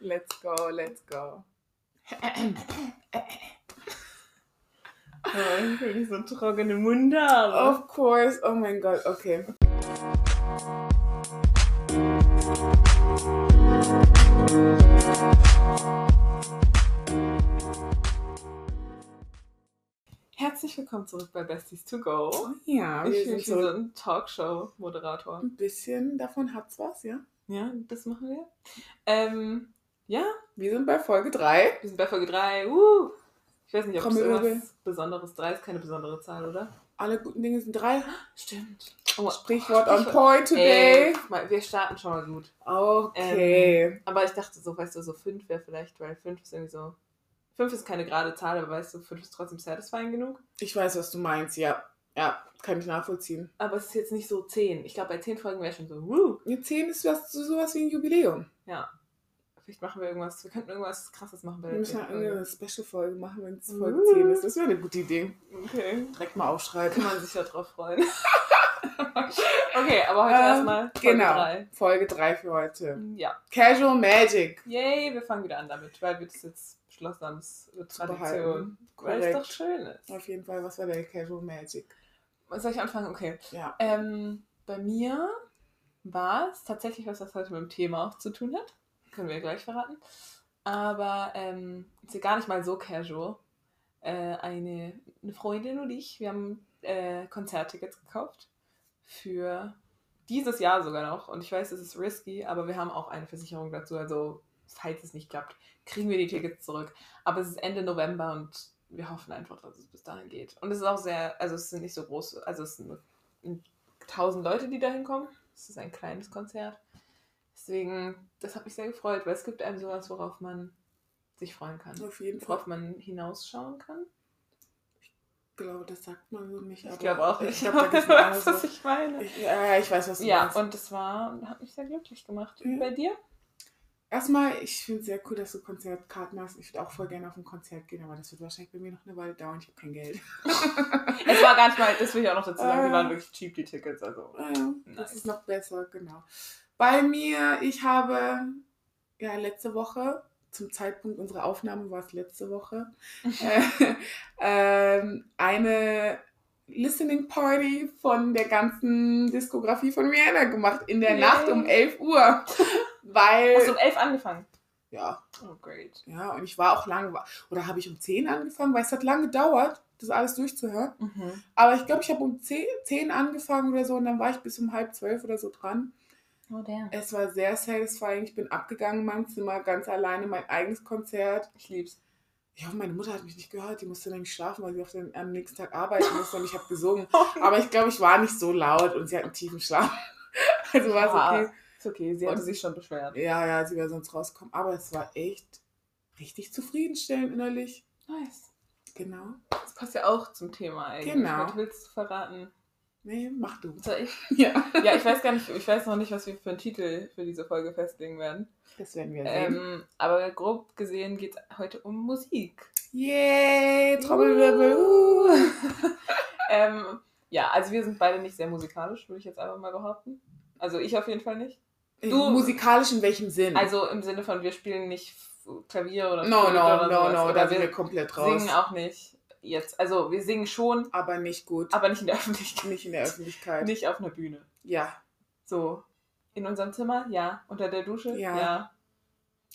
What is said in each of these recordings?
Let's go, let's go. Oh, ich so trockene Mund haben. Of course. Oh mein Gott, okay. Herzlich willkommen zurück bei Besties to Go. Oh ja, Ich so so ein Talkshow-Moderator. ein bisschen davon hat's was, ja? Ja, das machen wir. Ähm, ja, Wir sind bei Folge 3. wir sind bei Folge 3. Uh. Ich weiß nicht, ob es irgendwas Besonderes 3 ist, keine besondere Zahl, oder? Alle guten Dinge sind drei. Stimmt. Oh, Sprichwort on Sprichwort. point today. Ey, wir starten schon mal gut. Okay. Aber ich dachte so, weißt du, so 5 wäre vielleicht, weil 5 ist irgendwie so. 5 ist keine gerade Zahl, aber weißt du, 5 ist trotzdem satisfying genug. Ich weiß, was du meinst, ja. Ja, kann ich nachvollziehen. Aber es ist jetzt nicht so 10. Ich glaube, bei 10 Folgen wäre schon so, wuh. Mit 10 ist was, so sowas wie ein Jubiläum. Ja. Vielleicht machen wir irgendwas. Wir könnten irgendwas krasses machen bei Wir der müssen 10. ja Folge. eine Special-Folge machen, wenn es Folge Uh. 10 ist. Das wäre eine gute Idee. Okay. Direkt mal aufschreiben. Kann man sich ja drauf freuen. okay, aber heute Ähm, erstmal Folge genau. 3. Folge 3 für heute. Ja. Casual Magic. Yay, wir fangen wieder an damit, weil wir das jetzt es wird Zu Tradition. Weil es doch schön ist. Auf jeden Fall, was war der Casual Magic? Soll ich anfangen? Okay. Ja. Ähm, bei mir war es tatsächlich was, was heute mit dem Thema auch zu tun hat. Können wir gleich verraten. Aber ähm, ist ja gar nicht mal so casual. Äh, eine, eine Freundin und ich, wir haben äh, Konzerttickets gekauft. Für dieses Jahr sogar noch. Und ich weiß, es ist risky, aber wir haben auch eine Versicherung dazu. Also, falls es nicht klappt, kriegen wir die Tickets zurück. Aber es ist Ende November und wir hoffen einfach, dass es bis dahin geht. Und es ist auch sehr, also es sind nicht so groß, also es sind nur 1000 Leute, die da hinkommen. Es ist ein kleines Konzert. Deswegen, das hat mich sehr gefreut, weil es gibt einem sowas, worauf man sich freuen kann. Auf jeden Fall. Worauf man hinausschauen kann. Ich glaube, das sagt man so nicht. Ich glaube auch Ich nicht. glaube, da andere was ich meine. Ich, ja, ich weiß, was du Ja, meinst. und das war, hat mich sehr glücklich gemacht. Ja. Bei dir? Erstmal, ich finde es sehr cool, dass du Konzertkarten hast. Ich würde auch voll gerne auf ein Konzert gehen, aber das wird wahrscheinlich bei mir noch eine Weile dauern. Ich habe kein Geld. Es war gar nicht mal, das will ich auch noch dazu sagen, die Äh. waren wirklich cheap, die Tickets. Also. Ah ja, das Nice. ist noch besser, genau. Bei mir, ich habe ja letzte Woche, zum Zeitpunkt unserer Aufnahme war es letzte Woche, äh, ähm, eine Listening Party von der ganzen Diskografie von Rihanna gemacht in der Yay. Nacht um 11 Uhr. Weil, Hast du um elf angefangen? ja, Oh, great. ja, und ich war auch lange, oder habe ich um 10 angefangen, weil es hat lange gedauert, das alles durchzuhören. Mhm. Aber ich glaube, ich habe um 10, 10 angefangen oder so und dann war ich bis um halb zwölf oder so dran. Oh. Es war sehr satisfying. Ich bin abgegangen in meinem Zimmer, ganz alleine, mein eigenes Konzert. Ich lieb's. Ich hoffe, meine Mutter hat mich nicht gehört. Die musste nämlich schlafen, weil sie auf den, am nächsten Tag arbeiten musste und ich habe gesungen. Aber ich glaube, ich war nicht so laut und sie hat einen tiefen Schlaf. Also war es Ja. okay. Ist okay, sie hatte Und- sich schon beschwert. Ja, ja, sie wäre sonst rausgekommen. Aber es war echt richtig zufriedenstellend innerlich. Nice. Genau. Das passt ja auch zum Thema eigentlich. Genau. Was willst du verraten? Nee, mach du. Soll ich? Ja, Ja, ich weiß gar nicht, ich weiß noch nicht, was wir für einen Titel für diese Folge festlegen werden. das werden wir sehen. Ähm, aber grob gesehen geht es heute um Musik. Yay, Trommelwirbel. Uh. ähm, ja, also wir sind beide nicht sehr musikalisch, würde ich jetzt einfach mal behaupten. Also ich auf jeden Fall nicht. Du- Musikalisch in welchem Sinn? Also im Sinne von, wir spielen nicht Klavier oder no, Flöte no, oder no, sowas. no, Oder da sind wir wir komplett raus. singen auch nicht jetzt. Also wir singen schon, aber nicht gut. aber nicht in der Öffentlichkeit. nicht in der Öffentlichkeit. Nicht auf einer Bühne. Ja, So. In unserem Zimmer? Ja. Unter der Dusche? Ja.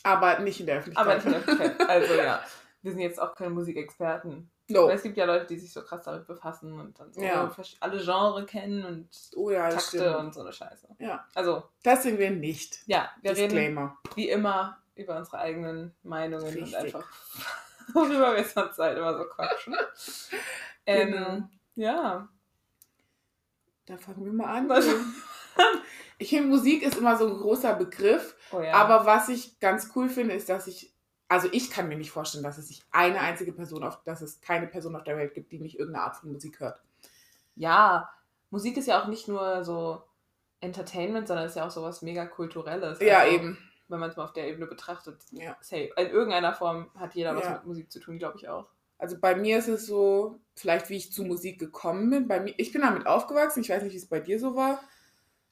aber nicht in der Öffentlichkeit. Aber nicht in der Öffentlichkeit. Also ja. Wir sind jetzt auch keine Musikexperten. No. Aber es gibt ja Leute, die sich so krass damit befassen und dann so Ja. alle Genres kennen und Oh ja, Takte stimmt. und so eine Scheiße. Ja. Also, Das sind wir nicht. ja, wir reden Disclaimer. wie immer über unsere eigenen Meinungen Richtig. und einfach worüber wir sonst halt immer so quatschen. ähm, Genau. Ja. Dann fangen wir mal an. Ich finde, Musik ist immer so ein großer Begriff. Oh ja. Aber was ich ganz cool finde, ist, dass ich, also ich kann mir nicht vorstellen, dass es sich eine einzige Person auf, dass es keine Person auf der Welt gibt, die nicht irgendeine Art von Musik hört. ja, Musik ist ja auch nicht nur so Entertainment, sondern ist ja auch sowas mega kulturelles. Ja, Also, eben. Wenn man es mal auf der Ebene betrachtet. Ja. Safe. In irgendeiner Form hat jeder was Ja. mit Musik zu tun, glaube ich auch. Also bei mir ist es so, vielleicht wie ich zu Musik gekommen bin. Bei mir, ich bin damit aufgewachsen, ich weiß nicht, wie es bei dir so war.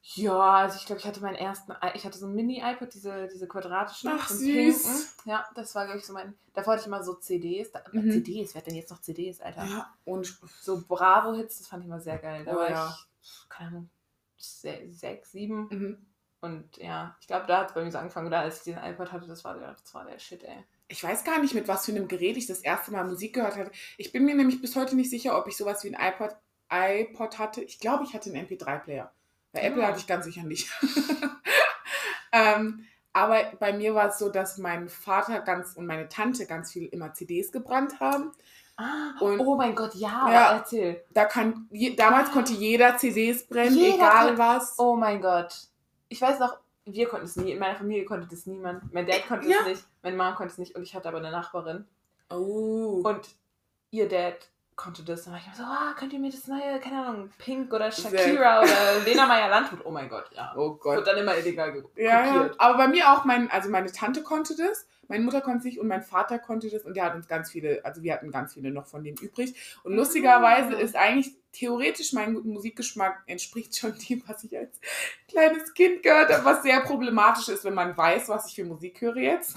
Ja, also ich glaube, ich hatte meinen ersten, ich hatte so ein Mini-iPod, diese, diese quadratischen, Ach, süß. pinken. Ja, das war, glaube ich, so mein, davor hatte ich immer so CDs. Da, Mhm. CDs, wer hat denn jetzt noch CDs, Alter? Ja, und So Bravo-Hits, das fand ich immer sehr geil. Da Oh, war ja. ich, keine Ahnung, se sechs, sieben. mhm. Und ja, ich glaube, da hat es bei mir so angefangen. Oder als ich den iPod hatte, das war der, das war der Shit, ey. ich weiß gar nicht, mit was für einem Gerät ich das erste Mal Musik gehört hatte. Ich bin mir nämlich bis heute nicht sicher, ob ich sowas wie ein iPod, iPod hatte. Ich glaube, ich hatte einen MP3-Player. Bei Apple Ah. hatte ich ganz sicher nicht. ähm, aber bei mir war es so, dass mein Vater ganz und meine Tante ganz viel immer CDs gebrannt haben. Ah, Und- oh mein Gott, ja, Ja. erzähl. Da kann, je, damals konnte jeder CDs brennen, Jeder egal kon- was. Oh mein Gott. Ich weiß noch, wir konnten es nie. In meiner Familie konnte das niemand. Mein Dad konnte Ja. es nicht, meine Mom konnte es nicht und ich hatte aber eine Nachbarin. Oh. Und ihr Dad konnte das. Dann war ich immer so, ah, könnt ihr mir das neue, keine Ahnung, Pink oder Sehr- Shakira oder Lena Meyer Landrut. Oh mein Gott, ja. oh Gott. Wird dann immer illegal ge Ja, ja. Aber bei mir auch, mein, also meine Tante konnte das, meine Mutter konnte es nicht und mein Vater konnte das und der hat uns ganz viele, also wir hatten ganz viele noch von dem übrig. Und lustigerweise Ah. ist eigentlich theoretisch mein Musikgeschmack entspricht schon dem, was ich als kleines Kind gehört habe, was sehr problematisch ist, wenn man weiß, was ich für Musik höre jetzt.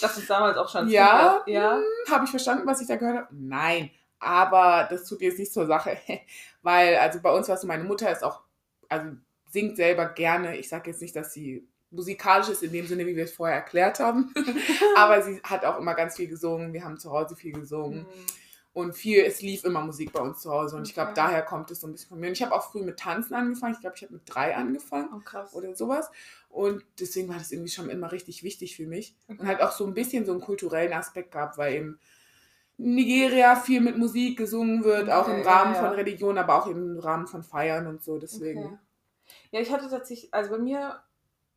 Das ist damals auch schon. Ja. ja. Habe ich verstanden, was ich da gehört habe? Nein. Aber das tut jetzt nicht zur Sache. Weil, also bei uns war es so, meine Mutter ist auch, also singt selber gerne. Ich sage jetzt nicht, dass sie musikalisch ist in dem Sinne, wie wir es vorher erklärt haben. Aber sie hat auch immer ganz viel gesungen. Wir haben zu Hause viel gesungen. Mhm. Und viel, es lief immer Musik bei uns zu Hause. Und ich glaube, Okay. daher kommt es so ein bisschen von mir. Und ich habe auch früh mit Tanzen angefangen. Ich glaube, ich habe mit drei angefangen Oh krass. oder sowas. Und deswegen war das irgendwie schon immer richtig wichtig für mich. Und Okay. halt auch so ein bisschen so einen kulturellen Aspekt gehabt, weil eben in Nigeria viel mit Musik gesungen wird, auch im Okay, Rahmen ja, ja. von Religion, aber auch im Rahmen von Feiern und so. Deswegen. Okay. Ja, ich hatte tatsächlich, also bei mir,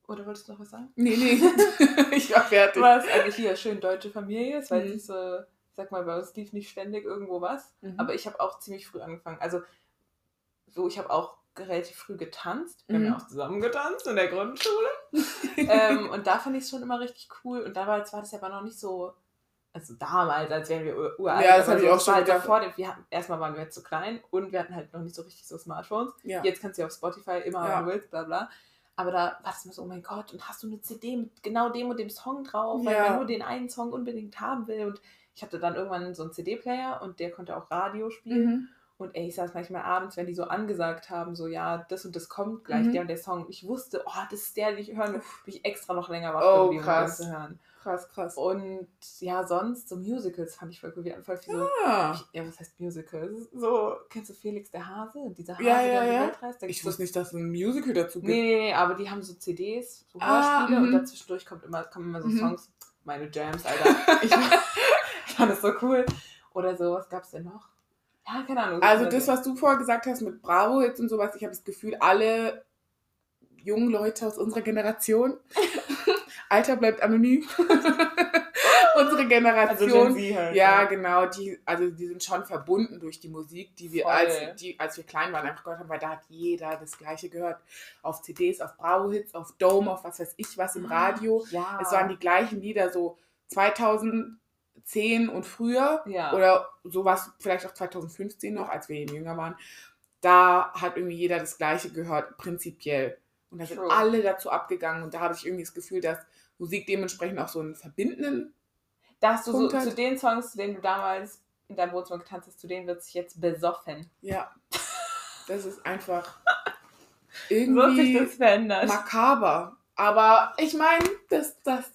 oder wolltest du noch was sagen? Nee, nee. ich war fertig. war es eigentlich hier schön deutsche Familie. Es war Mhm. jetzt nicht so, sag mal, bei uns lief nicht ständig irgendwo was. Mhm. Aber ich habe auch ziemlich früh angefangen. Also, so, ich habe auch relativ früh getanzt. Wir Mhm. haben ja auch zusammen getanzt in der Grundschule. ähm, und da fand ich es schon immer richtig cool. Und damals war das aber noch nicht so, also damals, als wären wir ur- uralt. Ja, das aber hab ich auch schon halt so gedacht. vor dem, wir hatten, erstmal waren wir jetzt zu klein und wir hatten halt noch nicht so richtig so Smartphones. ja. Jetzt kannst du ja auf Spotify immer, Ja. wenn du willst, bla bla. Aber da war das immer so, oh mein Gott, und hast du eine CD mit genau dem und dem Song drauf, weil Ja. man nur den einen Song unbedingt haben will. Und ich hatte dann irgendwann so einen CD-Player und der konnte auch Radio spielen. Mhm. Und ey, ich saß manchmal abends, wenn die so angesagt haben, so ja, das und das kommt gleich, Mhm. der und der Song. Ich wusste, oh, das ist der, den ich hören will. Bin ich extra noch länger wach Oh, geblieben, um zu hören. Krass, krass. Und ja, sonst, so Musicals fand ich voll cool. Wir hatten voll viel so, Ah, ja, was heißt Musical? Das ist So, kennst du Felix der Hase? Dieser Hase, Ja, ja, der ja. Welt reist? Ich wusste nicht, dass es ein Musical dazu gibt. Nee, nee, nee, aber die haben so CDs, so Ah, Hörspiele und mhm. dazwischendurch kommt immer, kommen immer so Mhm. Songs. Meine Jams, Alter. Ich fand das so cool. Oder so, was gab's denn noch? Ja, keine Ahnung. Also das, was du vorher gesagt hast mit Bravo-Hits und sowas, ich habe das Gefühl, alle jungen Leute aus unserer Generation, Alter bleibt anonym, unsere also Generation, Gen Z halt. ja genau, die, also die sind schon verbunden durch die Musik, die wir, Voll. als, die, als wir klein waren, einfach gehört haben, weil da hat jeder das Gleiche gehört. Auf CDs, auf Bravo-Hits, auf Dome, auf was weiß ich was im Radio. Ja. Es waren die gleichen Lieder, so 2010 und früher Ja. oder sowas, vielleicht auch 2015 noch, als wir eben jünger waren, da hat irgendwie jeder das Gleiche gehört, prinzipiell. Und da sind True. alle dazu abgegangen und da habe ich irgendwie das Gefühl, dass Musik dementsprechend auch so einen verbindenden, da hast du so zu den Songs, zu denen du damals in deinem Wohnzimmer getanzt hast, zu denen wird sich jetzt besoffen. ja, das ist einfach irgendwie makaber. Aber ich meine, das, das,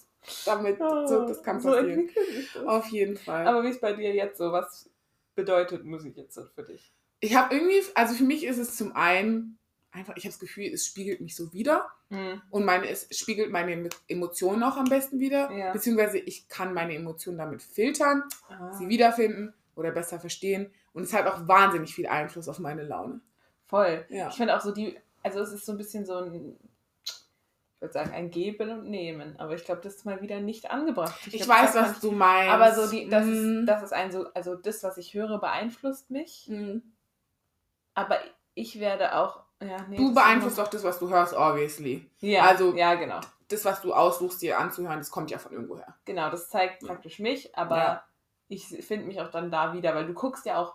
damit, so, das kann So passieren. das. Auf jeden Fall. Aber wie ist bei dir jetzt so? Was bedeutet Musik jetzt so für dich? ich habe irgendwie, also für mich ist es zum einen einfach, ich habe das Gefühl, es spiegelt mich so wieder. Hm. Und meine, es spiegelt meine Emotionen auch am besten wieder. Ja. Beziehungsweise ich kann meine Emotionen damit filtern, Ah. sie wiederfinden oder besser verstehen. Und es hat auch wahnsinnig viel Einfluss auf meine Laune. Voll. Ja. Ich finde auch so die, also es ist so ein bisschen so ein, würde sagen, ein Geben und Nehmen. Aber ich glaube, das ist mal wieder nicht angebracht. Ich, glaub, weiß, was du meinst. Aber so die, das Mm. ist, das ist ein so, also das, was ich höre, beeinflusst mich. Mm. Aber ich werde auch, ja, nee. Du beeinflusst auch das, was du hörst, obviously. Ja, also- ja, genau. Das, was du aussuchst, dir anzuhören, das kommt ja von irgendwoher. Genau, das zeigt praktisch mich, aber Ja. ich finde mich auch dann da wieder, weil du guckst ja auch,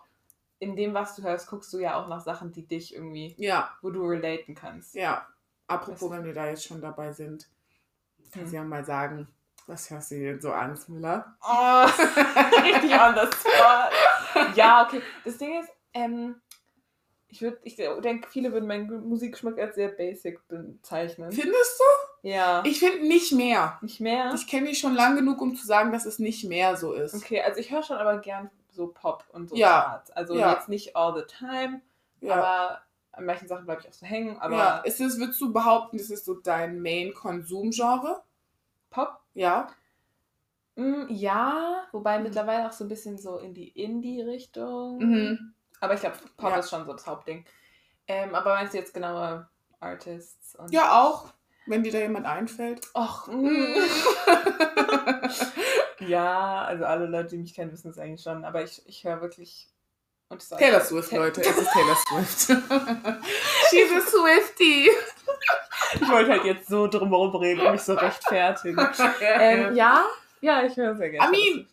in dem, was du hörst, guckst du ja auch nach Sachen, die dich irgendwie, Ja, wo du relaten kannst. ja. Apropos, wenn wir da jetzt schon dabei sind, kannst du Hm. ja mal sagen, was hörst du denn so an, Smilla? Oh, richtig on the spot. Ja, okay. Das Ding ist, ähm, ich würde, ich denke, viele würden meinen Musikgeschmack als sehr basic bezeichnen. Findest Ja. du? Ich finde nicht mehr. nicht mehr? Ich kenne dich schon lang genug, um zu sagen, dass es nicht mehr so ist. Okay, also ich höre schon aber gern so Pop und so Ja. Charts. Also Ja. jetzt nicht all the time, Ja. aber an manchen Sachen bleibe ich auch so hängen. Aber ja. Ist es, würdest du behaupten, das ist so dein Main-Konsum-Genre? Pop, Ja. mm, ja, wobei Mhm. mittlerweile auch so ein bisschen so in die Indie-Richtung. Mhm. Aber ich glaube, Pop Ja. ist schon so das Hauptding. Ähm, aber meinst du jetzt genaue Artists? Und Ja, auch. Wenn dir da jemand einfällt. Och, mm. ja, also alle Leute, die mich kennen, wissen es eigentlich schon. Aber ich, ich höre wirklich. Und das Taylor Swift, Leute. Es ist Taylor Swift. She's a Swiftie. Ich wollte halt jetzt so drumherum reden und mich so rechtfertigen. ähm, ja, ja, ich höre sehr gerne. I mean-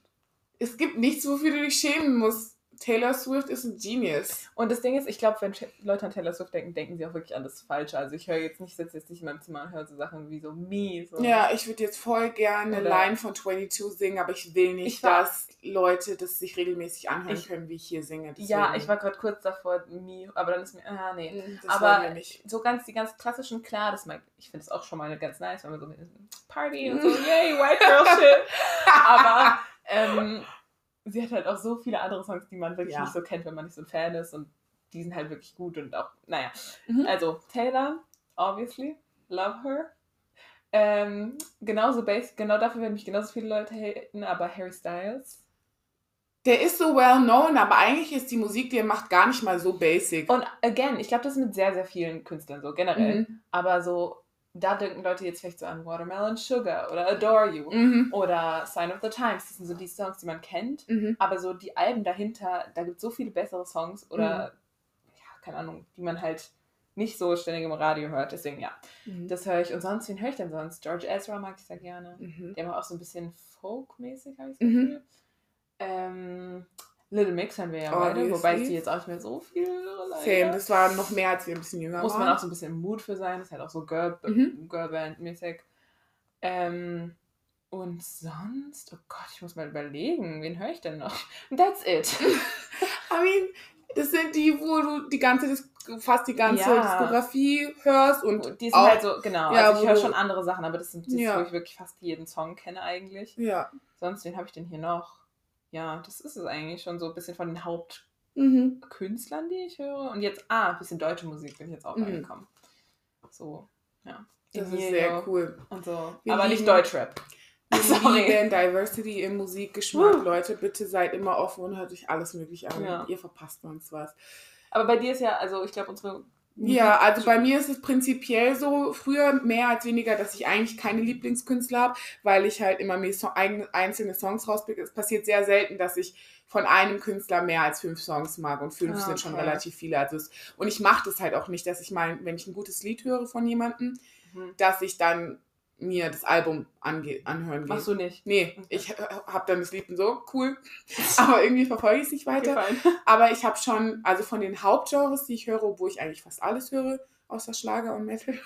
Es gibt nichts, wofür du dich schämen musst. Taylor Swift ist ein Genius. Und das Ding ist, ich glaube, wenn Leute an Taylor Swift denken, denken sie auch wirklich an das Falsche. Also ich höre jetzt nicht, sitze jetzt nicht in meinem Zimmer und höre so Sachen wie so Me. So. Ja, ich würde jetzt voll gerne eine Line von 22 singen, aber ich will nicht, Ich war- dass Leute das sich regelmäßig anhören Ich- können, wie ich hier singe. Ja, Deswegen- ich war gerade kurz davor, Me, aber dann ist mir, ah, nee. Das aber so ganz, die ganz klassischen, klar, das mag, ich finde es auch schon mal ganz nice, wenn man so mit Party und so, yay, White Girl Shit. aber ähm, sie hat halt auch so viele andere Songs, die man wirklich Ja. nicht so kennt, wenn man nicht so ein Fan ist und die sind halt wirklich gut und auch, naja. Mhm. Also Taylor, obviously, love her. Ähm, genauso basic, genau dafür werden mich genauso viele Leute haten, aber Harry Styles. Der ist so well known, aber eigentlich ist die Musik, die er macht, gar nicht mal so basic. Und again, ich glaube, das ist mit sehr, sehr vielen Künstlern so, generell. Mhm. Aber so, da denken Leute jetzt vielleicht so an Watermelon Sugar oder Adore You Mhm. oder Sign of the Times. Das sind so die Songs, die man kennt. Mhm. Aber so die Alben dahinter, da gibt es so viele bessere Songs oder, ja, keine Ahnung, die man halt nicht so ständig im Radio hört. Deswegen, ja, Mhm. das höre ich. Und sonst, wen höre ich denn sonst? George Ezra mag ich sehr gerne. Mhm. Der macht auch so ein bisschen Folk-mäßig, habe ich das Mhm. Gefühl. Ähm, Little Mix hören wir ja beide, Obviously. wobei ich die jetzt auch nicht mehr so viel leider. Same, das war noch mehr, als wir ein bisschen jünger Muss man waren. auch so ein bisschen Mood für sein. Das ist halt auch so Girl, Mhm. Girlband-mäßig. Ähm, und sonst, oh Gott, ich muss mal überlegen, wen höre ich denn noch? That's it. I mean, das sind die, wo du die ganze, fast die ganze Ja. Diskografie hörst und Die sind auch, halt so, genau. Ja, also ich höre schon andere Sachen, aber das sind die, Ja. wo ich wirklich fast jeden Song kenne eigentlich. ja. Sonst, wen habe ich denn hier noch? Ja, das ist es eigentlich schon so ein bisschen von den Mhm. Hauptkünstlern, die ich höre. Und jetzt, ah, ein bisschen deutsche Musik bin ich jetzt auch Mhm. reingekommen. So, ja. Das ist sehr cool. Und so. Wir aber nicht Deutschrap. Sorry. lieben Diversity im Musikgeschmack. Woo. Leute, bitte seid immer offen und hört euch alles mögliche an. Ja. Ihr verpasst uns was. Aber bei dir ist ja, also ich glaube, unsere. Ja, also bei mir ist es prinzipiell so, früher mehr als weniger, dass ich eigentlich keine Lieblingskünstler habe, weil ich halt immer mir so einzelne Songs rauspicke. Es passiert sehr selten, dass ich von einem Künstler mehr als fünf Songs mag und fünf Ah, sind schon okay. relativ viele. Also es, und ich mache das halt auch nicht, dass ich mal, wenn ich ein gutes Lied höre von jemandem, Mhm. dass ich dann mir das Album anhören gehe. Machst du nicht. Nee, Okay. ich habe dann das Lied und so, cool. Aber irgendwie verfolge ich es nicht weiter. Gefallen. Aber ich habe schon, also von den Hauptgenres, die ich höre, obwohl ich eigentlich fast alles höre, außer Schlager und Metal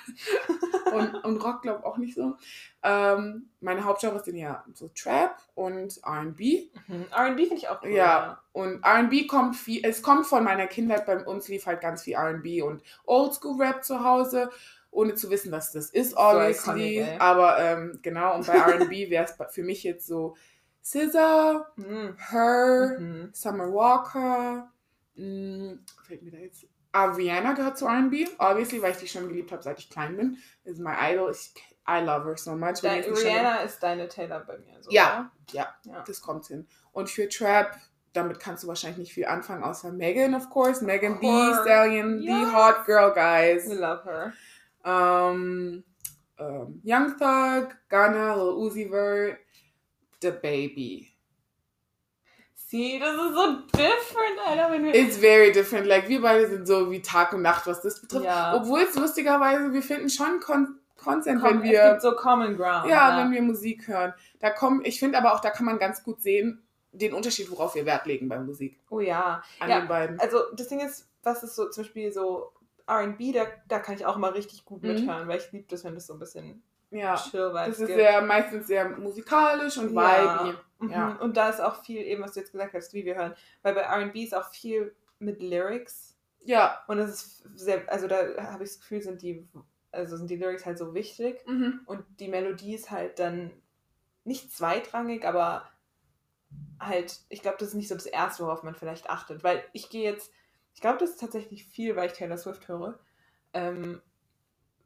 und, und Rock, glaube ich, auch nicht so. Ähm, meine Hauptgenres sind ja so Trap und RB. Mhm. RB finde ich auch cool. Ja, und RB kommt viel, es kommt von meiner Kindheit, bei uns lief halt ganz viel RB und Oldschool-Rap zu Hause, ohne zu wissen, was das ist, obviously. iconic, ey. aber ähm, genau, und bei RB wäre es für mich jetzt so Scissor, Mhm. Her, Mhm. Summer Walker, mh, fällt mir da jetzt. Rihanna gehört zu RB, obviously, weil ich die schon geliebt habe, seit ich klein bin. Is my idol. Ich, I love her so much. Schon- Rihanna ist deine Taylor bei mir. So, Ja, ja, ja. das kommt hin. Und für Trap, damit kannst du wahrscheinlich nicht viel anfangen, außer Megan, of course. Megan B, course. Stallion, the Yes. hot girl, guys. We love her. Um, um, Young Thug, Ghana, Lil Uzi Vert, The Baby. See, das ist so different, Alter. Wenn wir It's very different. Like, wir beide sind so wie Tag und Nacht, was das betrifft. ja. Obwohl es lustigerweise, wir finden schon Con Consent, Komm, wenn es wir, gibt so Common Ground. ja, wenn wir Musik hören. Da kommen, ich finde aber auch, da kann man ganz gut sehen, den Unterschied, worauf wir Wert legen bei Musik. Oh ja. An Ja, den beiden. Also das Ding ist, was ist so zum Beispiel so RB, da, da kann ich auch immer richtig gut Mhm. mithören, weil ich liebe das, wenn das so ein bisschen Ja. chill Vibes Das ist gibt. sehr, meistens sehr musikalisch und Ja. vibey. Mhm. Ja. Und da ist auch viel, eben was du jetzt gesagt hast, wie wir hören. Weil bei RB ist auch viel mit Lyrics. Ja. Und das ist sehr, also da habe ich das Gefühl, sind die, also sind die Lyrics halt so wichtig. Mhm. Und die Melodie ist halt dann nicht zweitrangig, aber halt, ich glaube, das ist nicht so das Erste, worauf man vielleicht achtet. Weil ich gehe jetzt, ich glaube, das ist tatsächlich viel, weil ich Taylor Swift höre. Ähm,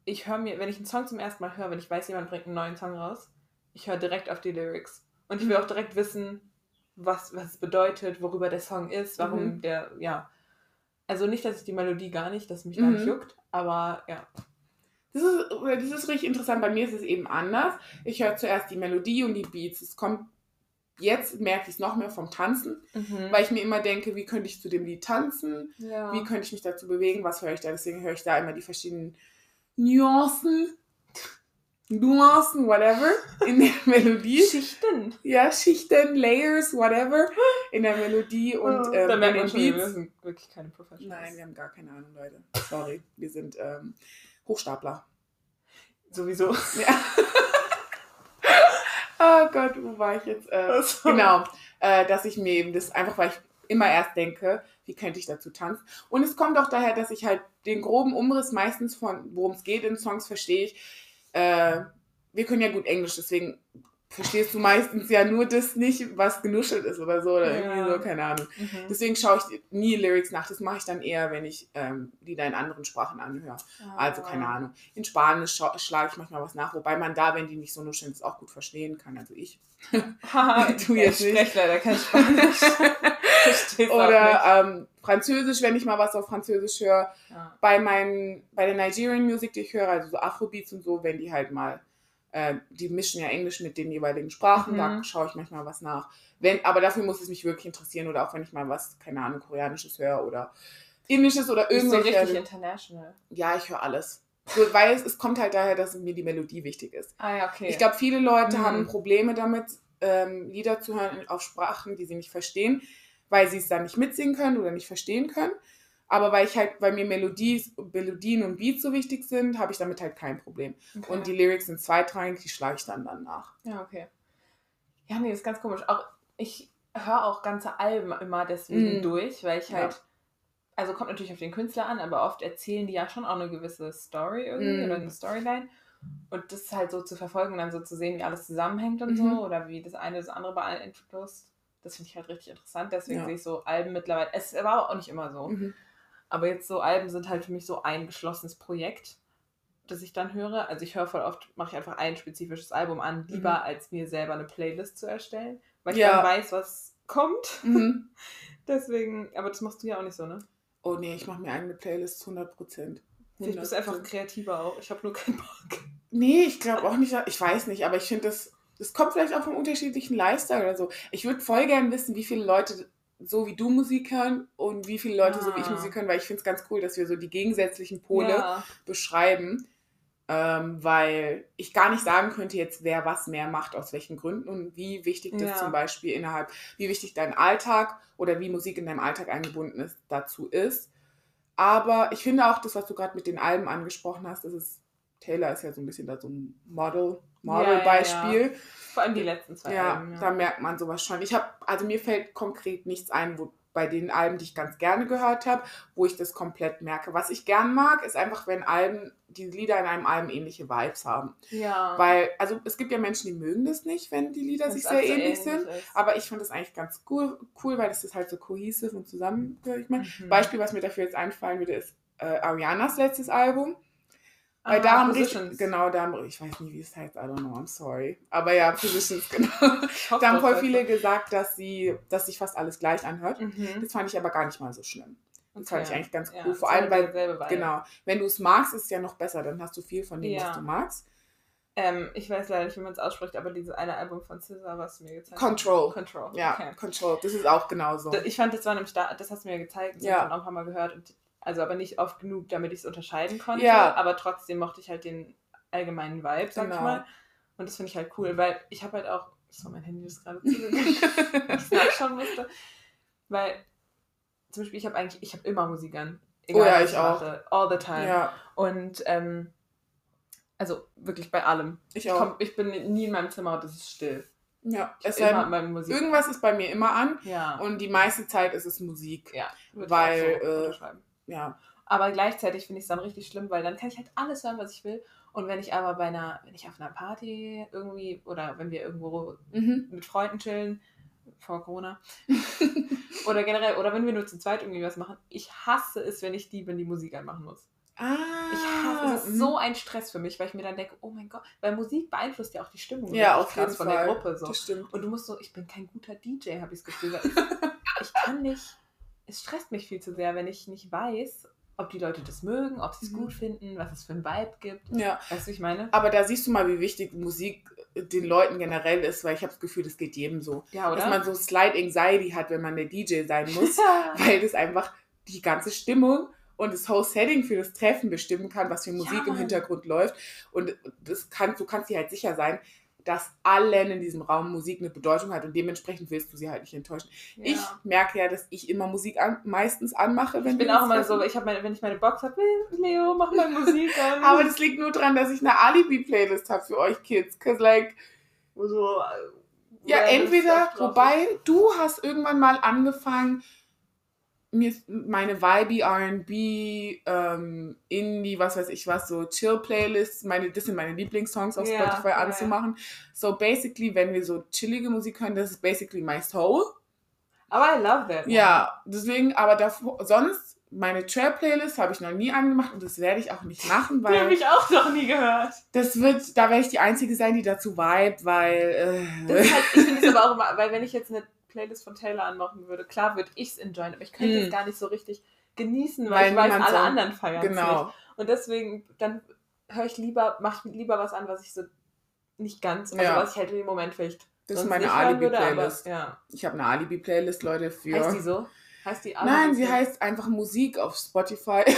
ich höre mir, wenn ich einen Song zum ersten Mal höre, wenn ich weiß, jemand bringt einen neuen Song raus, ich höre direkt auf die Lyrics. Und ich will Mhm. auch direkt wissen, was, was es bedeutet, worüber der Song ist, warum Mhm. der, ja. Also nicht, dass ich die Melodie gar nicht, dass mich gar nicht Mhm. juckt, aber ja. Das ist, das ist richtig interessant. Bei mir ist es eben anders. Ich höre zuerst die Melodie und die Beats. Es kommt, jetzt merke ich es noch mehr vom Tanzen, weil ich mir immer denke, wie könnte ich zu dem Lied tanzen? ja. Wie könnte ich mich dazu bewegen? Was höre ich da? Deswegen höre ich da immer die verschiedenen Nuancen, Nuancen, whatever, in der Melodie. Schichten. Ja, Schichten, Layers, whatever, in der Melodie und ähm, in den schon, wir Beats. sind wirklich keine Professionals. Nein, wir haben gar keine Ahnung, Leute. Sorry, wir sind ähm, Hochstapler. Sowieso. Ja. oh Gott, wo war ich jetzt? Äh, Also. Genau, äh, dass ich mir eben das einfach, weil ich immer erst denke, wie könnte ich dazu tanzen. Und es kommt auch daher, dass ich halt den groben Umriss meistens von, worum es geht in Songs, verstehe ich. Äh, wir können ja gut Englisch, deswegen verstehst du meistens ja nur das nicht, was genuschelt ist oder so, oder Ja. irgendwie so, keine Ahnung. Mhm. Deswegen schaue ich nie Lyrics nach. Das mache ich dann eher, wenn ich ähm, Lieder in anderen Sprachen anhöre. Also keine Ah. Ahnung. In Spanisch schlage ich manchmal was nach, wobei man da, wenn die nicht so nuscheln, es auch gut verstehen kann. Also ich. Haha, Du ich jetzt nicht. spreche leider kein Spanisch. Oder ähm, Französisch, wenn ich mal was auf Französisch höre. Ja. Bei meinen, bei der Nigerian Music, die ich höre, also so Afrobeats und so, wenn die halt mal, äh, die mischen ja Englisch mit den jeweiligen Sprachen, Mhm. da schaue ich manchmal was nach. Wenn, aber dafür muss es mich wirklich interessieren oder auch wenn ich mal was, keine Ahnung, Koreanisches höre oder Indisches oder Ist so irgendwelche. richtig international. Ja, ich höre alles. So, weil es, es kommt halt daher, dass mir die Melodie wichtig ist. Ah ja, okay. Ich glaube, viele Leute Mhm. haben Probleme damit, ähm, Lieder zu hören auf Sprachen, die sie nicht verstehen, weil sie es dann nicht mitsingen können oder nicht verstehen können. Aber weil ich halt, weil mir Melodies, Melodien und Beats so wichtig sind, habe ich damit halt kein Problem. okay. Und die Lyrics sind zweitrangig, die schlage ich dann dann nach. Ja, okay. Ja, nee, ist ganz komisch. Auch ich höre auch ganze Alben immer deswegen Mm. durch, weil ich Ja. halt. Also kommt natürlich auf den Künstler an, aber oft erzählen die ja schon auch eine gewisse Story irgendwie Mm. oder eine Storyline. Und das halt so zu verfolgen und dann so zu sehen, wie alles zusammenhängt und Mhm. so oder wie das eine das andere beeinflusst, das finde ich halt richtig interessant. Deswegen Ja. sehe ich so Alben mittlerweile. Es war aber auch nicht immer so. Mhm. Aber jetzt so Alben sind halt für mich so ein geschlossenes Projekt, das ich dann höre. Also ich höre voll oft, mache ich einfach ein spezifisches Album an, lieber Mhm. als mir selber eine Playlist zu erstellen, weil ich Ja. dann weiß, was kommt. Mhm. Deswegen, aber das machst du ja auch nicht so, ne? Oh nee, ich mache mir eigene Playlists 100 Prozent. Ich bist einfach kreativer auch. Ich habe nur keinen Bock. Nee, ich glaube auch nicht, ich weiß nicht, aber ich finde das, das kommt vielleicht auch vom unterschiedlichen Lifestyle oder so. Ich würde voll gern wissen, wie viele Leute so wie du Musik hören und wie viele Leute so wie ich Ah. Musik hören, weil ich finde es ganz cool, dass wir so die gegensätzlichen Pole Ja. beschreiben, ähm, weil ich gar nicht sagen könnte jetzt, wer was mehr macht, aus welchen Gründen und wie wichtig das Ja. zum Beispiel innerhalb, wie wichtig dein Alltag oder wie Musik in deinem Alltag eingebunden ist, dazu ist. Aber ich finde auch das, was du gerade mit den Alben angesprochen hast, das ist, Taylor ist ja so ein bisschen da so ein Model, Model-Beispiel. Vor allem die letzten zwei Ja, Alben. da merkt man sowas schon. Ich habe, also mir fällt konkret nichts ein, wo bei den Alben, die ich ganz gerne gehört habe, wo ich das komplett merke. Was ich gern mag, ist einfach, wenn Alben, die Lieder in einem Album ähnliche Vibes haben. ja. Weil, also es gibt ja Menschen, die mögen das nicht, wenn die Lieder Wenn's sich sehr ähnlich sind. ist. Aber ich finde das eigentlich ganz cool, cool, weil das ist halt so cohesive und zusammengehörig. Ich meine, Mhm. Beispiel, was mir dafür jetzt einfallen würde, ist äh, Arianas letztes Album. Weil Ah, da haben Positions. genau, da haben, ich weiß nicht, wie es heißt, I don't know, I'm sorry. Aber ja, Positions, genau. Da haben voll viele gesagt, dass sie, dass sich fast alles gleich anhört. Mhm. Das fand ich aber gar nicht mal so schlimm. Das fand ich eigentlich ganz Ja, cool. Vor es allem, weil, genau, wenn du es magst, ist es ja noch besser. Dann hast du viel von dem, Ja. was du magst. Ähm, ich weiß leider nicht, wie man es ausspricht, aber dieses eine Album von SZA, was du mir gezeigt hast. Control. Control. Ja, Okay. Control. Das ist auch genauso. Ich fand, das war nämlich da, das hast du mir gezeigt, das Ja. habe ich auch ein paar Mal gehört. Und, also aber nicht oft genug, damit ich es unterscheiden konnte. Ja. Aber trotzdem mochte ich halt den allgemeinen Vibe, sag ich Genau. mal. Und das finde ich halt cool, weil ich habe halt auch. So, mein Handy ist gerade zugegangen, ich nachschauen musste. Weil, zum Beispiel, ich habe eigentlich, ich habe immer Musik an. Egal, Oh ja, was ich auch. mache. All the time. Ja, Und ähm, also wirklich bei allem. ich Ich, auch. komm, ich bin nie in meinem Zimmer und es ist still. ja, es Immer meinem Musik. irgendwas ist bei mir immer an ja. und die meiste Zeit ist es Musik. ja, ich weil, äh. Ja, Aber gleichzeitig finde ich es dann richtig schlimm, weil dann kann ich halt alles hören, was ich will. Und wenn ich aber bei einer, wenn ich auf einer Party irgendwie oder wenn wir irgendwo mhm. mit Freunden chillen, vor Corona, oder generell, oder wenn wir nur zu zweit irgendwie was machen, ich hasse es, wenn ich die, wenn die Musik anmachen muss. Ah, Ich hasse, es ist mhm. so ein Stress für mich, weil ich mir dann denke, oh mein Gott, weil Musik beeinflusst ja auch die Stimmung Ja, auf jeden von Fall. der Gruppe so. Und du musst so, ich bin kein guter DJ, habe ich das Gefühl. Ich kann nicht, es stresst mich viel zu sehr, wenn ich nicht weiß, ob die Leute das mögen, ob sie es Mhm. gut finden, was es für ein Vibe gibt. Ja, Weißt du, ich meine? aber da siehst du mal, wie wichtig Musik den Leuten generell ist, weil ich habe das Gefühl, das geht jedem so. Ja, oder? Dass man so Slide Anxiety hat, wenn man der DJ sein muss, weil das einfach die ganze Stimmung und das whole Setting für das Treffen bestimmen kann, was für Musik im Mann. Hintergrund läuft. Und das kann, du kannst dir halt sicher sein, dass allen in diesem Raum Musik eine Bedeutung hat und dementsprechend willst du sie halt nicht enttäuschen. ja. Ich merke ja, dass ich immer Musik an, meistens anmache, wenn ich bin auch immer so, ich meine, wenn ich meine Box habe, Leo, mach mal Musik an. Aber das liegt nur daran, dass ich eine Alibi-Playlist habe für euch Kids. Cause like, so, äh, ja, entweder, wobei, du hast irgendwann mal angefangen, mir meine Vibe, R&B, ähm, Indie, was weiß ich was, so Chill-Playlists, meine, das sind meine Lieblingssongs auf Ja, Spotify anzumachen. So basically, wenn wir so chillige Musik hören, das ist basically my soul. Aber I love that. Ja, deswegen, aber davor, sonst, meine Trap-Playlist habe ich noch nie angemacht und das werde ich auch nicht machen, Die habe weil ich auch noch nie gehört. das wird, da werde ich die Einzige sein, die dazu vibe, weil, Das äh, ist halt, ich finde es aber auch immer, weil wenn ich jetzt eine Playlist von Taylor anmachen würde, klar würde ich es enjoyen, aber ich könnte es gar nicht so richtig genießen, weil, Weil ich weiß, alle so- anderen feiern es nicht. genau. Und deswegen, dann höre ich lieber, mache ich lieber was an, was ich so nicht ganz, also Ja. was ich halt in dem Moment vielleicht Das ist meine Alibi-Playlist. Ja. Ich habe eine Alibi-Playlist, Leute, für. Heißt die so? Heißt die Nein, sie heißt einfach Musik auf Spotify.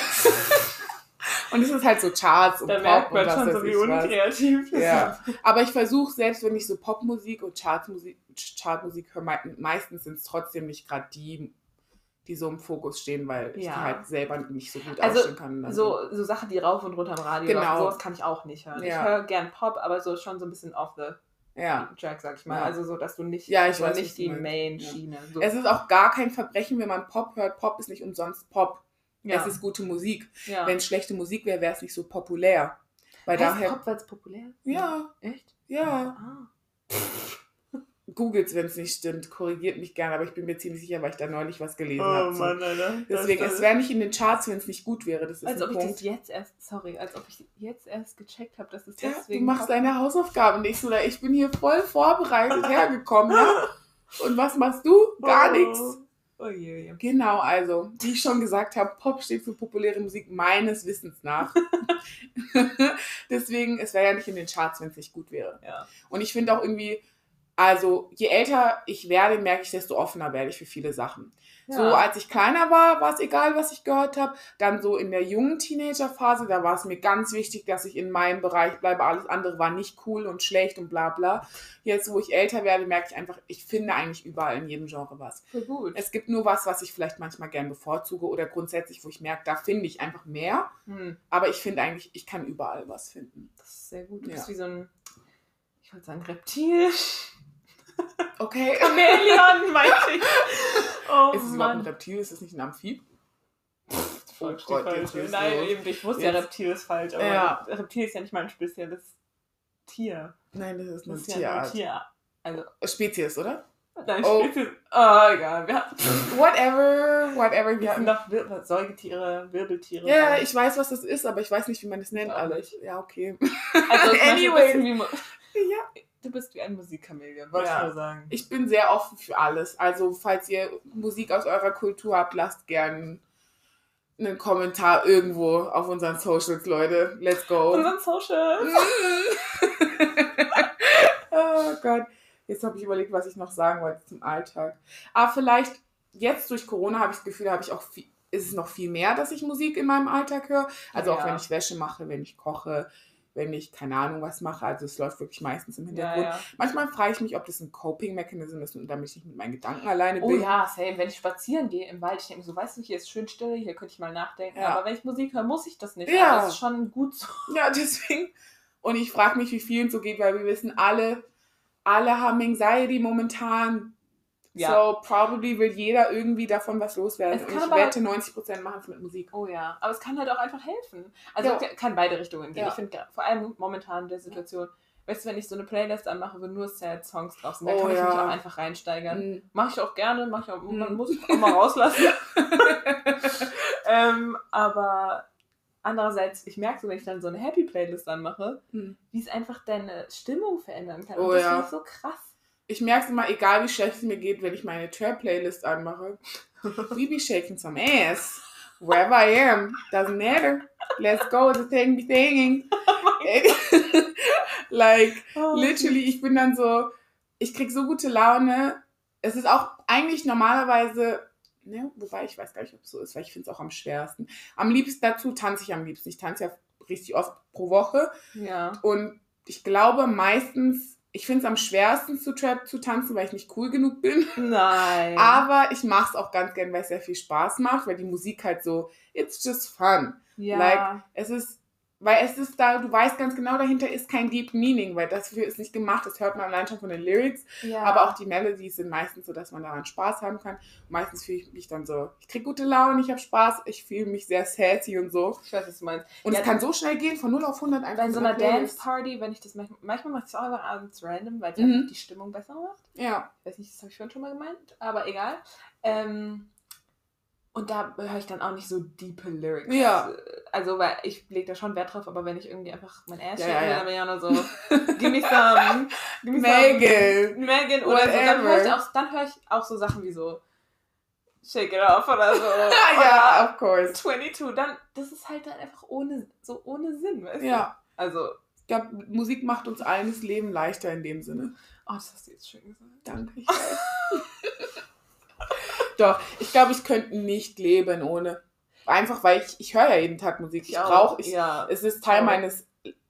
und es ist halt so Charts und Da Pop merkt und man was schon so, wie unkreativ Ja. Aber ich versuche, selbst wenn ich so Popmusik und Chartmusik, Chartmusik höre, mei- meistens sind es trotzdem nicht gerade die, die so im Fokus stehen, weil ich Ja. die halt selber nicht so gut Also, ausstehen kann. So, so Sachen, die rauf und runter im Radio Genau. laufen, sowas kann ich auch nicht hören. Ja. Ich höre gern Pop, aber so schon so ein bisschen off the ja. track, sag ich mal. Ja. Also so, dass du nicht, Ja, ich weiß, nicht die. Main-Schiene. So. Es ist auch gar kein Verbrechen, wenn man Pop hört. Pop ist nicht umsonst Pop. Ja. Es ist gute Musik. ja. Wenn es schlechte Musik wäre, wäre es nicht so populär. Weil heißt daher. Pop, weil es populär ist? Ja, Echt? ja. Ah. Googles, wenn es nicht stimmt. Korrigiert mich gerne, aber ich bin mir ziemlich sicher, weil ich da neulich was gelesen Oh habe. Alter. Deswegen, es wäre nicht in den Charts, wenn es nicht gut wäre. Das ist Als ob ich Punkt. das jetzt erst, sorry, als ob ich jetzt erst gecheckt habe, dass es du deswegen. machst Pop- deine Hausaufgaben nicht so. oder Ich bin hier voll vorbereitet hergekommen. Ja? Und was machst du? Gar nichts. Oh je, je. Genau, also, wie ich schon gesagt habe, Pop steht für populäre Musik meines Wissens nach. Deswegen, es wäre ja nicht in den Charts, wenn es nicht gut wäre. Ja. Und ich finde auch irgendwie, also je älter ich werde, merke ich, desto offener werde ich für viele Sachen. So Ja. als ich kleiner war, war es egal, was ich gehört habe. Dann so in der jungen Teenagerphase, da war es mir ganz wichtig, dass ich in meinem Bereich bleibe. Alles andere war nicht cool und schlecht und bla bla. Jetzt, wo ich älter werde, merke ich einfach, ich finde eigentlich überall in jedem Genre was. Voll gut. Es gibt nur was, was ich vielleicht manchmal gern bevorzuge oder grundsätzlich, wo ich merke, da finde ich einfach mehr. Hm, Aber ich finde eigentlich, ich kann überall was finden. das ist sehr gut. Du Ja. bist wie so ein, ich wollte sagen, Reptil. Okay. Chameleon, meinte ich. Oh Ist es überhaupt ein. Reptil? Ist es nicht ein Amphib? Oh Gott, jetzt Nein, los. eben, ich wusste Jetzt- ja, Reptil ist falsch, aber Ja. Reptil ist ja nicht mal ein spezielles Tier. Nein, das ist Das eine ist ja. Tier. Also, Spezies, oder? nein, Oh. Spezies. Oh, egal. Wir haben, Whatever, whatever. Wir hatten sind doch Wir Säugetiere, Wirbeltiere. Ja, alles. ich weiß, was das ist, aber ich weiß nicht, wie man das nennt Auch alles. Ja, okay. Also, Anyway. Ja. Du bist wie ein Musikkameleon, wollte Ja. ich nur sagen. Ich bin sehr offen für alles. Also, falls ihr Musik aus eurer Kultur habt, lasst gern einen Kommentar irgendwo auf unseren Socials, Leute. Let's go. Unseren Socials. oh Gott. Jetzt habe ich überlegt, was ich noch sagen wollte zum Alltag. Aber vielleicht jetzt durch Corona habe ich das Gefühl, habe ich auch viel, ist es noch viel mehr, dass ich Musik in meinem Alltag höre. Also auch Ja. wenn ich Wäsche mache, wenn ich koche, wenn ich keine Ahnung was mache. Also es läuft wirklich meistens im Ja, Hintergrund. ja. Manchmal frage ich mich, ob das ein Coping-Mechanism ist und damit ich nicht mit meinen Gedanken alleine Oh bin. ja, same. Wenn ich spazieren gehe im Wald, ich denke so, weißt du, hier ist schön Stille, hier könnte ich mal nachdenken. Ja. Aber wenn ich Musik höre, muss ich das nicht. Ja. Aber das ist schon gut so. Ja, deswegen. Und ich frage mich, wie vielen so geht, weil wir wissen, alle, alle haben Anxiety momentan. Ja. So, probably will jeder irgendwie davon was loswerden. Es Und kann ich aber- wette, 90% machen es mit Musik. Oh ja, aber es kann halt auch einfach helfen. Also Ja. kann beide Richtungen gehen. Ja. Ich finde vor allem momentan in der Situation, weißt du, wenn ich so eine Playlist anmache, wo nur Sad Songs drauf sind, da Oh kann ich mich auch einfach reinsteigern. Mhm. Mache ich auch gerne, mache ich auch, man Mhm. muss es auch mal rauslassen. ähm, aber andererseits, ich merke so, wenn ich dann so eine Happy Playlist anmache, Mhm. wie es einfach deine Stimmung verändern kann. Oh Und das ja. finde ich so krass. Ich merke es immer, egal wie schlecht es mir geht, wenn ich meine Trap-Playlist anmache. We be shaking some ass. Wherever I am. Doesn't matter. Let's go. The thing be singing. like, Oh, literally, ich bin dann so, ich krieg so gute Laune. Es ist auch eigentlich normalerweise, ne, wobei ich weiß gar nicht, ob es so ist, weil ich finde es auch am schwersten. Am liebsten dazu tanze ich am liebsten. Ich tanze ja richtig oft pro Woche. Ja. Und ich glaube meistens, ich finde es am schwersten zu Trap zu tanzen, weil ich nicht cool genug bin. Nein. Aber ich mache es auch ganz gern, weil es sehr viel Spaß macht, weil die Musik halt so, it's just fun. ja. like, Es ist, weil es ist da, du weißt ganz genau, dahinter ist kein Deep Meaning, weil dafür ist nicht gemacht, das hört man allein schon von den Lyrics. ja. Aber auch die Melodies sind meistens so, dass man daran Spaß haben kann. Meistens fühle ich mich dann so, ich kriege gute Laune, ich habe Spaß, ich fühle mich sehr sassy und so. Ich weiß, was du meinst. Und Ja, es kann so schnell gehen, von 0 auf 100 einfach. Bei so einer Playlist. Dance Party, wenn ich das manchmal, manchmal mache ich es auch einfach abends random, weil es Mhm. die Stimmung besser macht. Ja. Weiß nicht, das habe ich vorhin schon mal gemeint, aber egal. Ähm, und da höre ich dann auch nicht so diepe Lyrics. Ja. Also, weil ich lege da schon Wert drauf, aber wenn ich irgendwie einfach mein Ass Ja, ja, ja, dann bin ich auch nur so, give me some, give me Megan. some, Megan oder so. Dann höre ich, auch, dann hör ich auch so Sachen wie so, shake it off oder so. ja, of course. 22, dann, das ist halt dann einfach ohne, so ohne Sinn, weißt du? Ja. Also, Ich glaube, Musik macht uns allen das Leben leichter in dem Sinne. oh, das hast du jetzt schön gesagt. Danke. Ich. Doch, ich glaube, ich könnte nicht leben ohne. Einfach, weil ich, ich höre ja jeden Tag Musik. Ich auch, brauche, ich, ja. es ist Teil auch. meines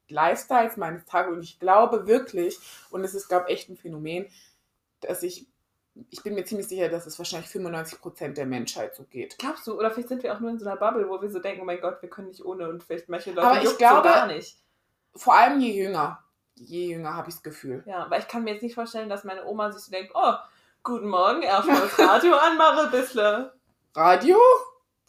Lifestyles, meines Tages. Und ich glaube wirklich, und es ist, glaube ich, echt ein Phänomen, dass ich, ich bin mir ziemlich sicher, dass es wahrscheinlich 95% der Menschheit so geht. Glaubst du, oder vielleicht sind wir auch nur in so einer Bubble, wo wir so denken, oh mein Gott, wir können nicht ohne und vielleicht manche Leute Aber ich glaube- so gar nicht. Vor allem je jünger. Je jünger habe ich das Gefühl. Ja, weil ich kann mir jetzt nicht vorstellen, dass meine Oma sich so denkt, oh, guten Morgen, erstmal das Radio anmache, ein bisschen. Radio?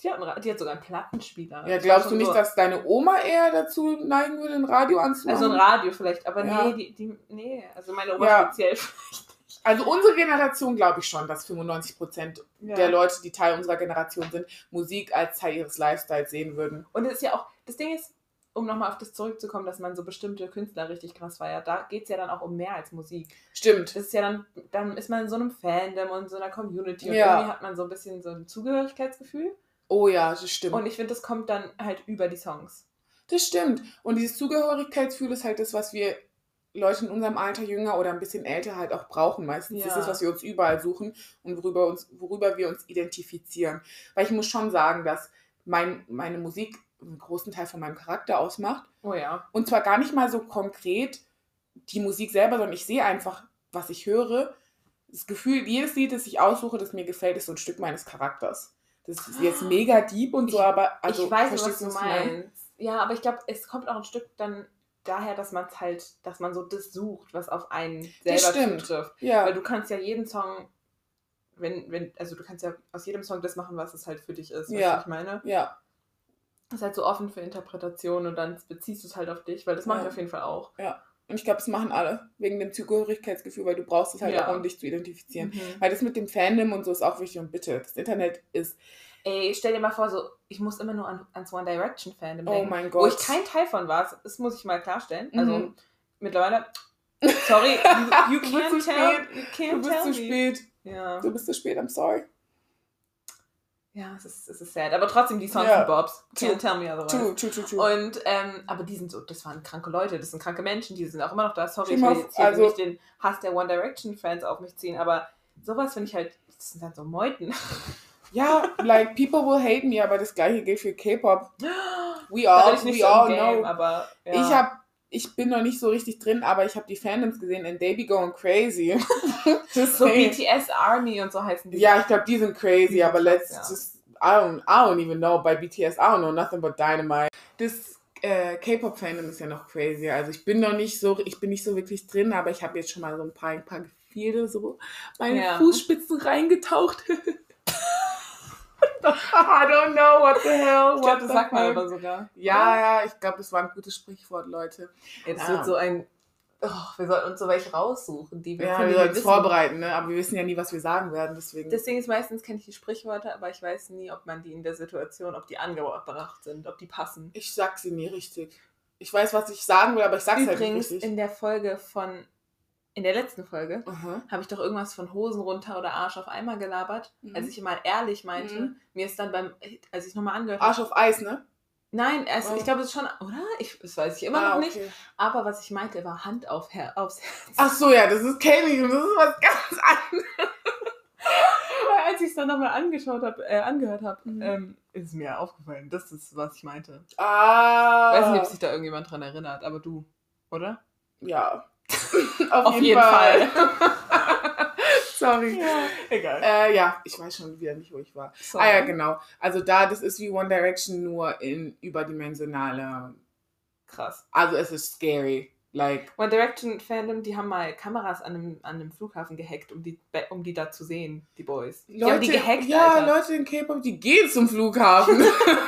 Die hat, ein Ra- die hat sogar einen Plattenspieler. Ja, glaubst du nicht, so- dass deine Oma eher dazu neigen würde, ein Radio anzumachen? Also ein Radio vielleicht, aber Ja. nee, die, die, nee, also meine Oma Ja. speziell vielleicht. Also unsere Generation glaube ich schon, dass 95 Prozent Ja. der Leute, die Teil unserer Generation sind, Musik als Teil ihres Lifestyles sehen würden. Und es ist ja auch, das Ding ist, um nochmal auf das zurückzukommen, dass man so bestimmte Künstler richtig krass feiert, da geht es ja dann auch um mehr als Musik. Stimmt. Das ist ja dann, dann ist man in so einem Fandom und so einer Community und Ja. irgendwie hat man so ein bisschen so ein Zugehörigkeitsgefühl. Oh ja, das stimmt. Und ich finde, das kommt dann halt über die Songs. das stimmt. Und dieses Zugehörigkeitsgefühl ist halt das, was wir Leute in unserem Alter, jünger oder ein bisschen älter halt auch brauchen meistens. Das Ja. ist, was wir uns überall suchen und worüber, uns, worüber wir uns identifizieren. Weil ich muss schon sagen, dass mein, meine Musik einen großen Teil von meinem Charakter ausmacht. Oh ja. Und zwar gar nicht mal so konkret die Musik selber, sondern ich sehe einfach, was ich höre. Das Gefühl, jedes Lied, das ich aussuche, das mir gefällt, ist so ein Stück meines Charakters. Das ist jetzt mega deep und so, Ich- aber also ich weiß, was verstehst du meinst. Ja, aber ich glaube, es kommt auch ein Stück dann daher, dass man es halt, dass man so das sucht, was auf einen selber stimmt. zutrifft. Ja, Weil du kannst ja jeden Song, wenn, wenn, also du kannst ja aus jedem Song das machen, was es halt für dich ist, Ja. was ich meine? ja, ist halt so offen für Interpretation und dann beziehst du es halt auf dich, weil das mache ich Ja. auf jeden Fall auch. und ich glaube, das machen alle wegen dem Zugehörigkeitsgefühl, weil du brauchst es halt Ja. auch, um dich zu identifizieren. Mhm. Weil das mit dem Fandom und so ist auch wichtig und bitte, das Internet ist, Ey, stell dir mal vor, so, ich muss immer nur an, ans One Direction Fandom oh denken. mein Wo Gott. ich kein Teil von war, das muss ich mal klarstellen. Mhm. Also mittlerweile, sorry, you, you Du can't tell, spät. you du can't bist tell zu spät. Ja, Du bist zu spät, I'm sorry. Ja es, ist, es ist sad. Aber trotzdem, die Songs Ja. sind Bobs. True. Tell me otherwise. True, true, true, true. Und, ähm, aber die sind so, das waren kranke Leute, das sind kranke Menschen, die sind auch immer noch da. Sorry, ich will jetzt hier also- nicht den Hass der One Direction Fans auf mich ziehen, aber sowas finde ich halt, das sind dann so Meuten. Ja, like, people will hate me, aber das gleiche gilt für K-Pop. We all, we all Game, know. aber ja. Ich habe ich bin noch nicht so richtig drin, aber ich habe die Fandoms gesehen and they be going crazy. so BTS Army und so heißen die. Ja, ich glaube, die sind crazy, aber let's ja. just, I don't, I don't even know, bei BTS, I don't know nothing but Dynamite. Das äh, K-Pop-Fandom ist ja noch crazy. Also ich bin noch nicht so, ich bin nicht so wirklich drin, aber ich habe jetzt schon mal so ein paar, ein paar Gefilde so meine ja. Fußspitzen reingetaucht. I don't know what the hell. Ich glaube, das sagt man aber sogar. Ja, ja, ich glaube, das war ein gutes Sprichwort, Leute. Jetzt ja. wird so ein. Oh, wir sollten uns so welche raussuchen, die wir Ja, wir sollten es vorbereiten, ne? aber wir wissen ja nie, was wir sagen werden. Deswegen. deswegen ist meistens kenne ich die Sprichworte, aber ich weiß nie, ob man die in der Situation, ob die angebracht sind, ob die passen. Ich sag sie nie richtig. Ich weiß, was ich sagen will, aber ich sag's Übrigens, halt nicht richtig. in der Folge von in der letzten Folge habe ich doch irgendwas von Hosen runter oder Arsch auf einmal gelabert, mhm. als ich mal ehrlich meinte. Mhm. Mir ist dann beim, als ich es nochmal angehört habe. Arsch auf Eis, ne? Nein, es, oh. ich glaube, es ist schon, oder? Ich, das weiß ich immer ah, noch nicht. Okay. Aber was ich meinte, war Hand auf Her aufs Herz. Ach so, ja, das ist Kenny und das ist was ganz anderes. Weil als ich es dann nochmal angeschaut habe, äh, angehört habe, mhm. ähm, ist mir aufgefallen. Das ist, was ich meinte. Ah. Ich weiß nicht, ob sich da irgendjemand dran erinnert, aber du, oder? Ja. Auf, Auf jeden, jeden, Fall. Fall. Sorry. Ja, egal. Äh, ja, ich weiß schon wieder nicht, wo ich war. Sorry. Ah ja, genau. Also da, das ist wie One Direction nur in überdimensionale. Krass. Also es ist scary. Like, One Direction Fandom, die haben mal Kameras an einem, an einem Flughafen gehackt, um die, um die da zu sehen, die Boys. Die Leute, haben die gehackt, Ja, Alter. Leute in K-Pop, die gehen zum Flughafen.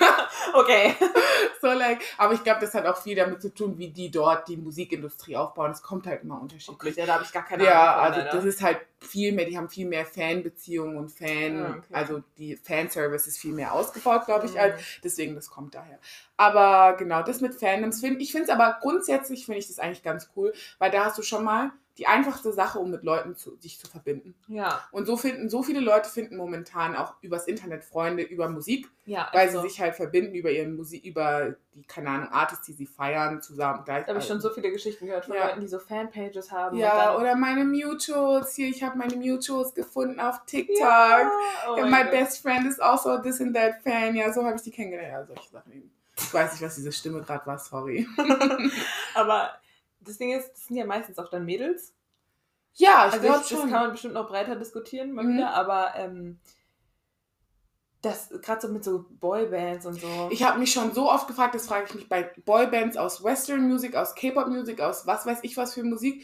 okay. so like, aber ich glaube, das hat auch viel damit zu tun, wie die dort die Musikindustrie aufbauen. Es kommt halt immer unterschiedlich. Okay, ja, da habe ich gar keine Ja, Ahnung also das ist halt viel mehr, die haben viel mehr Fanbeziehungen und Fan, ah, okay. also die Fanservice ist viel mehr ausgebaut, glaube ich, mhm. als, deswegen das kommt daher. Aber genau, das mit Fandoms, find, ich finde es aber grundsätzlich, finde ich das eigentlich ganz cool, weil da hast du schon mal die einfachste Sache, um mit Leuten zu, sich zu verbinden. Ja. Und so finden, so viele Leute finden momentan auch übers Internet Freunde über Musik, ja, weil also. sie sich halt verbinden über ihren Musik, über die, keine Ahnung, Artists, die sie feiern, zusammen. Da habe ich schon so viele Geschichten gehört von ja. Leuten, die so Fanpages haben. Ja, oder meine Mutuals, hier, ich habe meine Mutuals gefunden auf TikTok. Ja. Oh my God. best friend is also this and that fan. Ja, so habe ich die kennengelernt. Ja, solche Sachen eben. Ich weiß nicht, was diese Stimme gerade war, sorry. Aber das Ding ist, das sind ja meistens auch dann Mädels. Ja, ich also glaube schon. Das kann man bestimmt noch breiter diskutieren, mal mhm. wieder, aber ähm, das gerade so mit so Boybands und so. Ich habe mich schon so oft gefragt, das frage ich mich bei Boybands aus Western Music, aus K-Pop Music, aus was weiß ich was für Musik,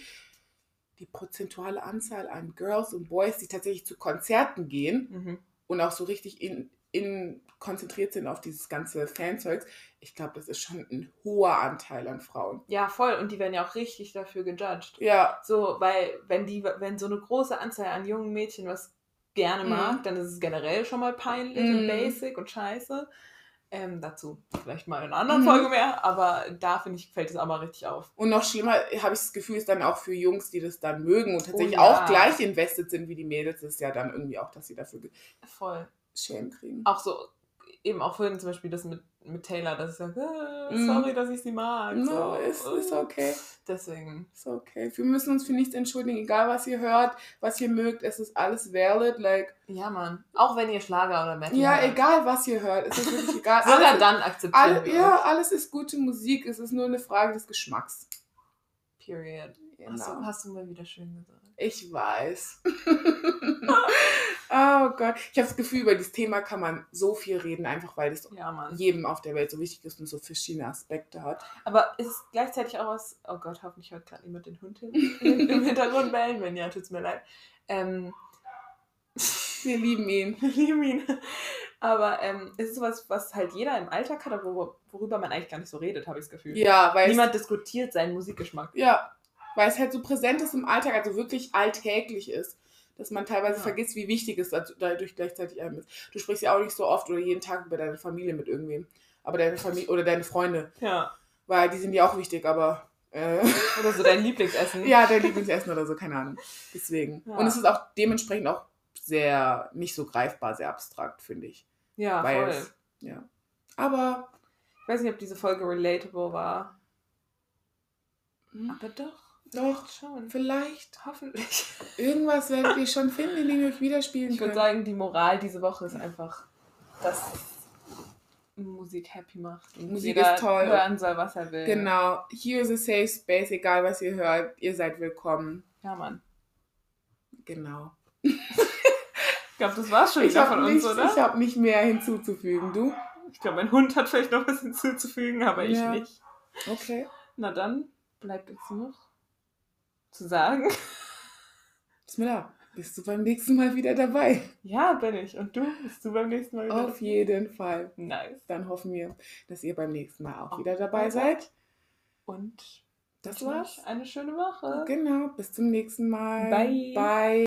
die prozentuale Anzahl an Girls und Boys, die tatsächlich zu Konzerten gehen mhm. und auch so richtig in, in konzentriert sind auf dieses ganze Fanzeugs, ich glaube, das ist schon ein hoher Anteil an Frauen. Ja, voll. Und die werden ja auch richtig dafür gejudged. Ja. So, weil wenn die, wenn so eine große Anzahl an jungen Mädchen was gerne mhm. mag, dann ist es generell schon mal peinlich mhm. und basic und scheiße. Ähm, dazu vielleicht mal in einer anderen mhm. Folge mehr, aber da finde ich, fällt es auch mal richtig auf. Und noch schlimmer habe ich das Gefühl, ist dann auch für Jungs, die das dann mögen und tatsächlich oh, ja. auch gleich invested sind wie die Mädels, ist ja dann irgendwie auch, dass sie dafür voll Schämen kriegen. Auch so eben auch vorhin zum Beispiel das mit, mit Taylor, dass ich sage, äh, sorry, mm. dass ich sie mag. No, so. ist, ist okay. Deswegen. Ist okay. Wir müssen uns für nichts entschuldigen, egal was ihr hört, was ihr mögt, es ist alles valid. Like, ja, Mann. Auch wenn ihr Schlager oder Metal Ja, hört. egal was ihr hört, es ist wirklich egal. Sogar alles, dann akzeptieren alle, Ja, alles ist gute Musik, es ist nur eine Frage des Geschmacks. Period. Genau. Hast, du, hast du mal wieder schön gesagt. Ich weiß. oh Gott. Ich habe das Gefühl, über das Thema kann man so viel reden, einfach weil es ja, jedem auf der Welt so wichtig ist und so verschiedene Aspekte hat. Aber ist es gleichzeitig auch was, oh Gott, hoffentlich hört gerade niemand den Hund hin, im Hintergrund bellen, wenn ja, tut es mir leid. Ähm, wir lieben ihn. Wir lieben ihn. Aber ähm, es ist sowas, was halt jeder im Alltag hat, aber worüber man eigentlich gar nicht so redet, habe ich das Gefühl. Ja, weil. Niemand diskutiert seinen Musikgeschmack. Ja, weil es halt so präsent ist im Alltag, also wirklich alltäglich ist. Dass man teilweise ja. vergisst, wie wichtig es dadurch gleichzeitig einem ist. Du sprichst ja auch nicht so oft oder jeden Tag über deine Familie mit irgendwem. Aber deine Familie oder deine Freunde. Ja. Weil die sind ja auch wichtig, aber. Äh, oder so dein Lieblingsessen. ja, dein Lieblingsessen oder so, keine Ahnung. Deswegen. Ja. Und es ist auch dementsprechend auch sehr, nicht so greifbar, sehr abstrakt, finde ich. Ja, Weil voll. Es, ja. Aber. Ich weiß nicht, ob diese Folge relatable war. Hm. Aber doch. Doch, schon. Vielleicht. Hoffentlich. Irgendwas werdet ihr schon finden, in dem ihr euch widerspielen ich könnt. Ich würde sagen, die Moral diese Woche ist einfach, dass Musik happy macht und Musik ist toll. hören soll, was er will. Genau. Here is a safe space, egal was ihr hört, ihr seid willkommen. Ja, Mann. Genau. Ich glaube, das war's schon Ich wieder habe von nicht, uns, oder? ich hab nicht mehr hinzuzufügen. Du? Ich glaube, mein Hund hat vielleicht noch was hinzuzufügen, aber ich Ja. nicht. Okay. Na dann bleibt jetzt nur noch zu sagen. Bismillah. Bist du beim nächsten Mal wieder dabei? Ja, bin ich. Und du? Bist du beim nächsten Mal wieder? Auf jeden Fall. Nice. Dann hoffen wir, dass ihr beim nächsten Mal auch Auf wieder dabei seid. Und Das war's. eine schöne Woche. Genau. Bis zum nächsten Mal. Bye. Bye.